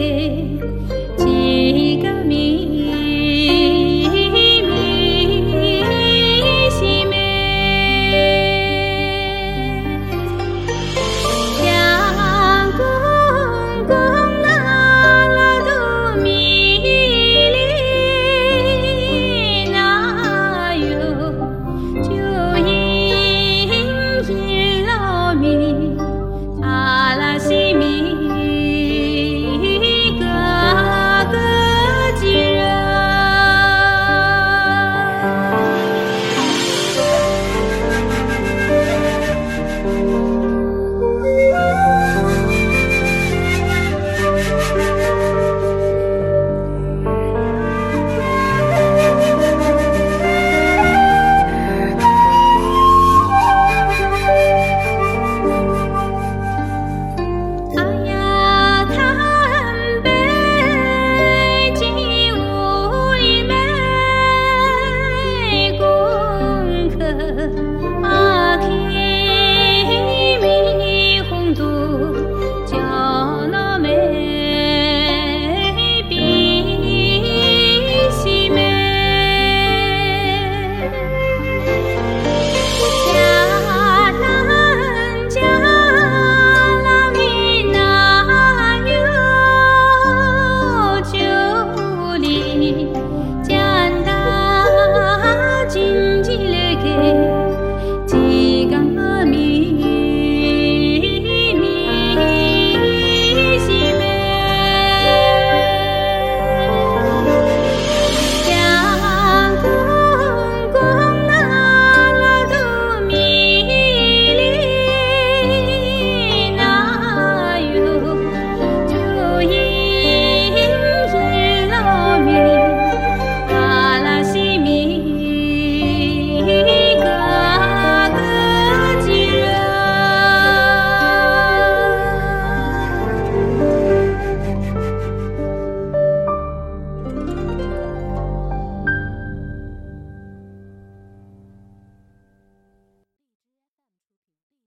You.